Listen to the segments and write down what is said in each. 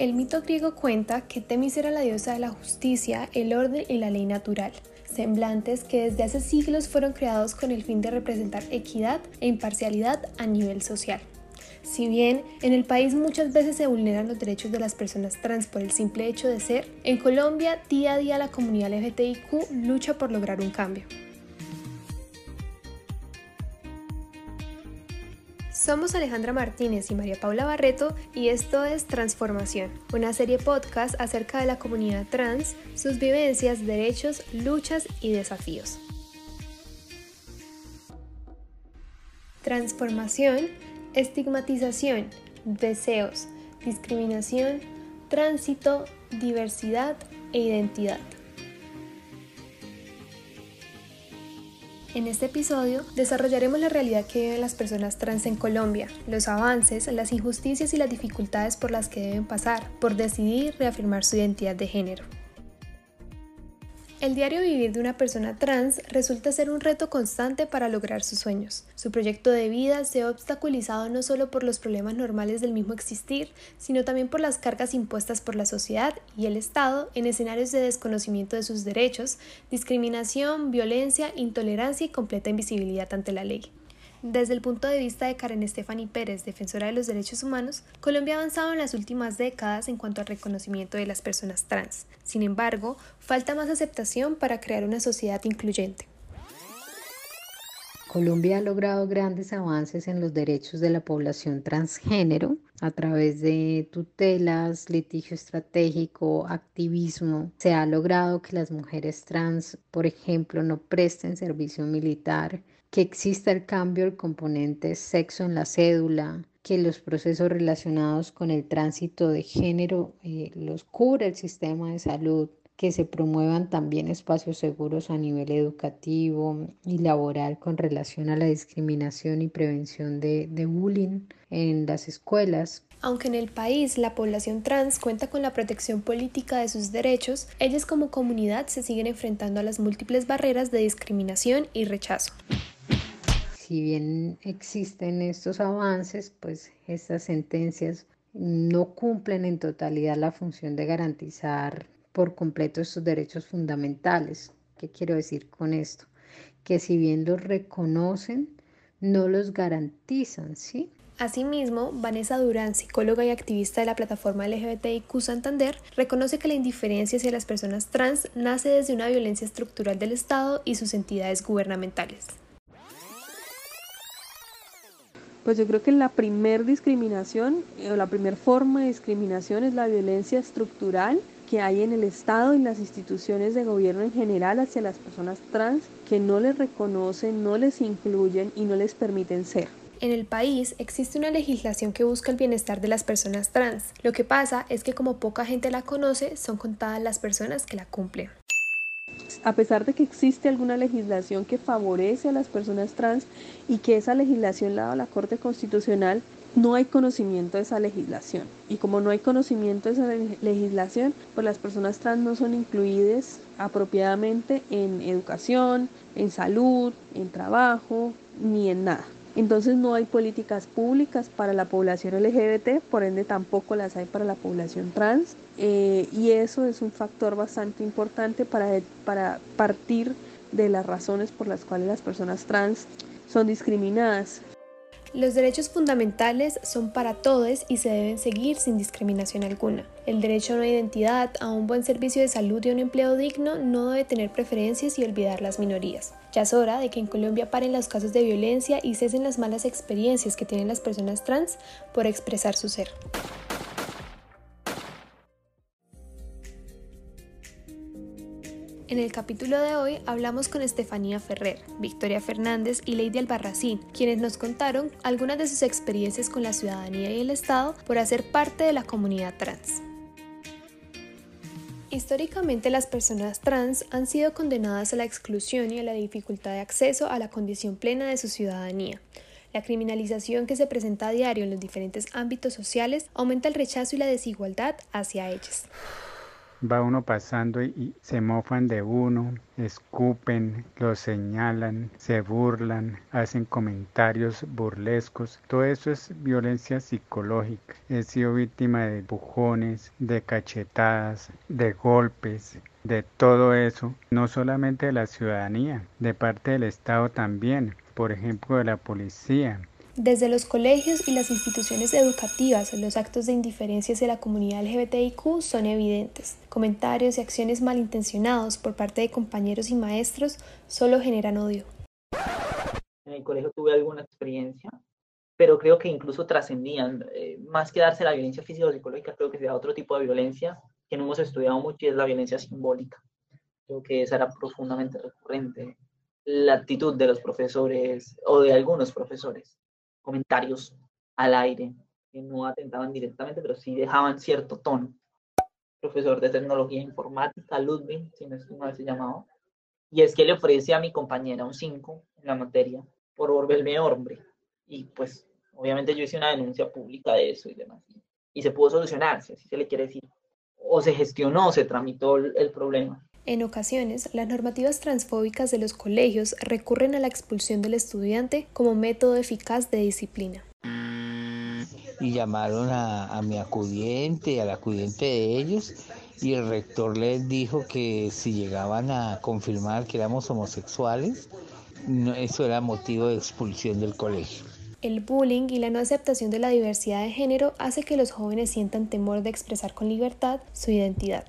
El mito griego cuenta que Temis era la diosa de la justicia, el orden y la ley natural, semblantes que desde hace siglos fueron creados con el fin de representar equidad e imparcialidad a nivel social. Si bien en el país muchas veces se vulneran los derechos de las personas trans por el simple hecho de ser, en Colombia día a día la comunidad LGTBIQ lucha por lograr un cambio. Somos Alejandra Martínez y María Paula Barreto y esto es Transformación, una serie podcast acerca de la comunidad trans, sus vivencias, derechos, luchas y desafíos. Transformación, estigmatización, deseos, discriminación, tránsito, diversidad e identidad. En este episodio desarrollaremos la realidad que viven las personas trans en Colombia, los avances, las injusticias y las dificultades por las que deben pasar por decidir reafirmar su identidad de género. El diario vivir de una persona trans resulta ser un reto constante para lograr sus sueños. Su proyecto de vida se ha obstaculizado no solo por los problemas normales del mismo existir, sino también por las cargas impuestas por la sociedad y el Estado en escenarios de desconocimiento de sus derechos, discriminación, violencia, intolerancia y completa invisibilidad ante la ley. Desde el punto de vista de Karen Estefani Pérez, defensora de los derechos humanos, Colombia ha avanzado en las últimas décadas en cuanto al reconocimiento de las personas trans. Sin embargo, falta más aceptación para crear una sociedad incluyente. Colombia ha logrado grandes avances en los derechos de la población transgénero a través de tutelas, litigio estratégico, activismo. Se ha logrado que las mujeres trans, por ejemplo, no presten servicio militar que exista el cambio del componente sexo en la cédula, que los procesos relacionados con el tránsito de género eh, los cubre el sistema de salud, que se promuevan también espacios seguros a nivel educativo y laboral con relación a la discriminación y prevención de, de bullying en las escuelas. Aunque en el país la población trans cuenta con la protección política de sus derechos, ellas como comunidad se siguen enfrentando a las múltiples barreras de discriminación y rechazo si bien existen estos avances, pues estas sentencias no cumplen en totalidad la función de garantizar por completo estos derechos fundamentales. ¿Qué quiero decir con esto? Que si bien los reconocen, no los garantizan, ¿sí? Asimismo, Vanessa Durán, psicóloga y activista de la plataforma LGBTIQ Santander, reconoce que la indiferencia hacia las personas trans nace desde una violencia estructural del Estado y sus entidades gubernamentales. Pues yo creo que la primer discriminación eh, o la primera forma de discriminación es la violencia estructural que hay en el Estado y las instituciones de gobierno en general hacia las personas trans que no les reconocen, no les incluyen y no les permiten ser. En el país existe una legislación que busca el bienestar de las personas trans. Lo que pasa es que como poca gente la conoce, son contadas las personas que la cumplen a pesar de que existe alguna legislación que favorece a las personas trans y que esa legislación la da la Corte Constitucional, no hay conocimiento de esa legislación. Y como no hay conocimiento de esa legislación, pues las personas trans no son incluidas apropiadamente en educación, en salud, en trabajo, ni en nada. Entonces no hay políticas públicas para la población LGBT, por ende tampoco las hay para la población trans. Eh, y eso es un factor bastante importante para, para partir de las razones por las cuales las personas trans son discriminadas. Los derechos fundamentales son para todos y se deben seguir sin discriminación alguna. El derecho a una identidad, a un buen servicio de salud y a un empleo digno no debe tener preferencias y olvidar las minorías. Ya es hora de que en Colombia paren los casos de violencia y cesen las malas experiencias que tienen las personas trans por expresar su ser. En el capítulo de hoy hablamos con Estefanía Ferrer, Victoria Fernández y Lady Albarracín, quienes nos contaron algunas de sus experiencias con la ciudadanía y el Estado por hacer parte de la comunidad trans. Históricamente las personas trans han sido condenadas a la exclusión y a la dificultad de acceso a la condición plena de su ciudadanía. La criminalización que se presenta a diario en los diferentes ámbitos sociales aumenta el rechazo y la desigualdad hacia ellas. Va uno pasando y, se mofan de uno, escupen, lo señalan, se burlan, hacen comentarios burlescos. Todo eso es violencia psicológica. He sido víctima de empujones, de cachetadas, de golpes, de todo eso, no solamente de la ciudadanía, de parte del Estado también, por ejemplo de la policía, desde los colegios y las instituciones educativas, los actos de indiferencia hacia la comunidad LGBTIQ son evidentes. Comentarios y acciones malintencionados por parte de compañeros y maestros solo generan odio. En el colegio tuve alguna experiencia, pero creo que incluso trascendían, eh, más que darse la violencia física o psicológica, creo que se da otro tipo de violencia que no hemos estudiado mucho y es la violencia simbólica. Creo que esa era profundamente recurrente. La actitud de los profesores o de algunos profesores comentarios al aire que no atentaban directamente, pero sí dejaban cierto tono. Profesor de tecnología informática, Ludwig, si no es como se llamaba, y es que le ofrece a mi compañera un 5 en la materia por volverme hombre. Y pues, obviamente yo hice una denuncia pública de eso y demás. Y se pudo solucionar, si así se le quiere decir. O se gestionó, se tramitó el problema. En ocasiones, las normativas transfóbicas de los colegios recurren a la expulsión del estudiante como método eficaz de disciplina. Y llamaron a, mi acudiente, al acudiente de ellos, y el rector les dijo que si llegaban a confirmar que éramos homosexuales, eso era motivo de expulsión del colegio. El bullying y la no aceptación de la diversidad de género hace que los jóvenes sientan temor de expresar con libertad su identidad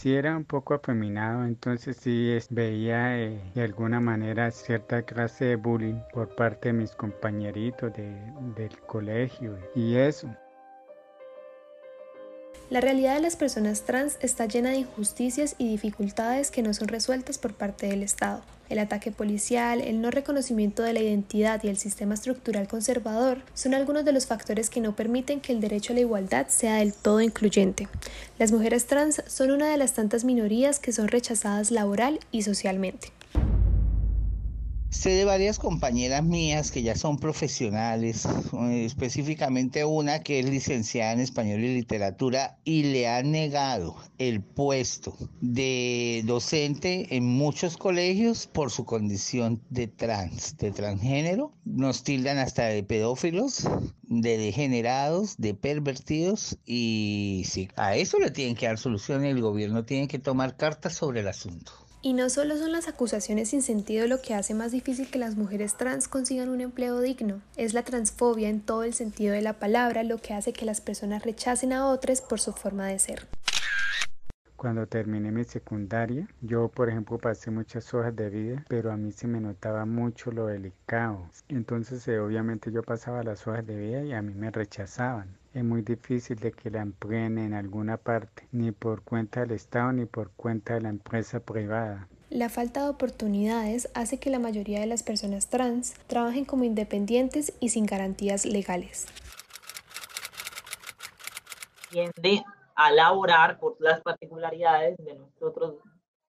sí era un poco afeminado, entonces sí veía eh, de alguna manera cierta clase de bullying por parte de mis compañeritos del colegio y eso. La realidad de las personas trans está llena de injusticias y dificultades que no son resueltas por parte del Estado. El ataque policial, el no reconocimiento de la identidad y el sistema estructural conservador son algunos de los factores que no permiten que el derecho a la igualdad sea del todo incluyente. Las mujeres trans son una de las tantas minorías que son rechazadas laboral y socialmente. Sé de varias compañeras mías que ya son profesionales, eh, específicamente una que es licenciada en español y literatura y le han negado el puesto de docente en muchos colegios por su condición de trans, de transgénero. Nos tildan hasta de pedófilos, de degenerados, de pervertidos y sí, a eso le tienen que dar solución y el gobierno tiene que tomar cartas sobre el asunto. Y no solo son las acusaciones sin sentido lo que hace más difícil que las mujeres trans consigan un empleo digno, es la transfobia en todo el sentido de la palabra lo que hace que las personas rechacen a otras por su forma de ser. Cuando terminé mi secundaria, yo por ejemplo pasé muchas hojas de vida, pero a mí se me notaba mucho lo delicado. Entonces eh, obviamente yo pasaba las hojas de vida y a mí me rechazaban es muy difícil de que la empleen en alguna parte, ni por cuenta del Estado ni por cuenta de la empresa privada. La falta de oportunidades hace que la mayoría de las personas trans trabajen como independientes y sin garantías legales. A laborar por las particularidades de nosotros,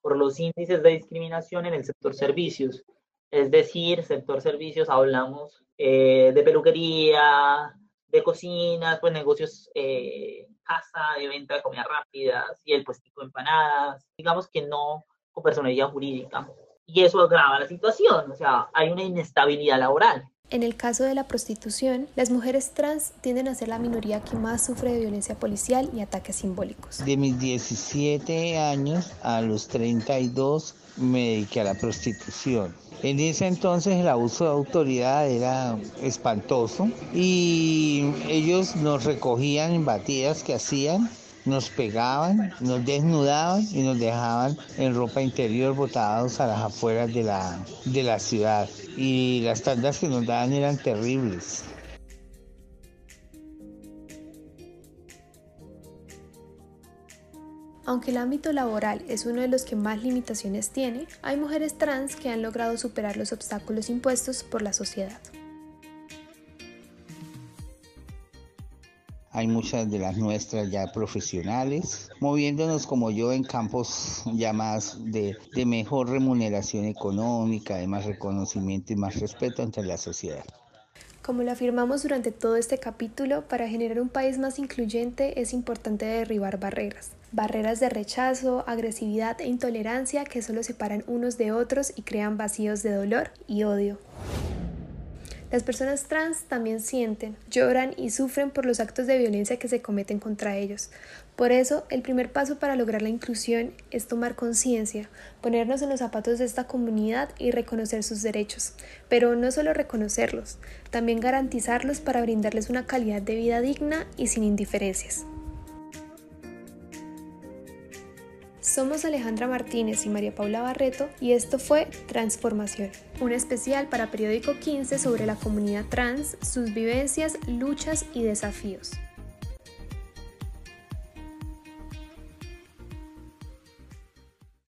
por los índices de discriminación en el sector servicios. Es decir, sector servicios hablamos eh, de peluquería, de cocinas, pues negocios eh, casa, de venta de comida rápidas y el puestico de empanadas, digamos que no con personalidad jurídica. Y eso agrava la situación, o sea, hay una inestabilidad laboral. En el caso de la prostitución, las mujeres trans tienden a ser la minoría que más sufre de violencia policial y ataques simbólicos. De mis 17 años a los 32 me dediqué a la prostitución. En ese entonces el abuso de autoridad era espantoso y ellos nos recogían en batidas que hacían, nos pegaban, nos desnudaban y nos dejaban en ropa interior botados a las afueras de la, de la ciudad. Y las tandas que nos daban eran terribles. Aunque el ámbito laboral es uno de los que más limitaciones tiene, hay mujeres trans que han logrado superar los obstáculos impuestos por la sociedad. Hay muchas de las nuestras ya profesionales, moviéndonos como yo en campos ya más de, de mejor remuneración económica, de más reconocimiento y más respeto ante la sociedad. Como lo afirmamos durante todo este capítulo, para generar un país más incluyente es importante derribar barreras. Barreras de rechazo, agresividad e intolerancia que solo separan unos de otros y crean vacíos de dolor y odio. Las personas trans también sienten, lloran y sufren por los actos de violencia que se cometen contra ellos. Por eso, el primer paso para lograr la inclusión es tomar conciencia, ponernos en los zapatos de esta comunidad y reconocer sus derechos. Pero no solo reconocerlos, también garantizarlos para brindarles una calidad de vida digna y sin indiferencias. Somos Alejandra Martínez y María Paula Barreto y esto fue Transformación, un especial para Periódico 15 sobre la comunidad trans, sus vivencias, luchas y desafíos.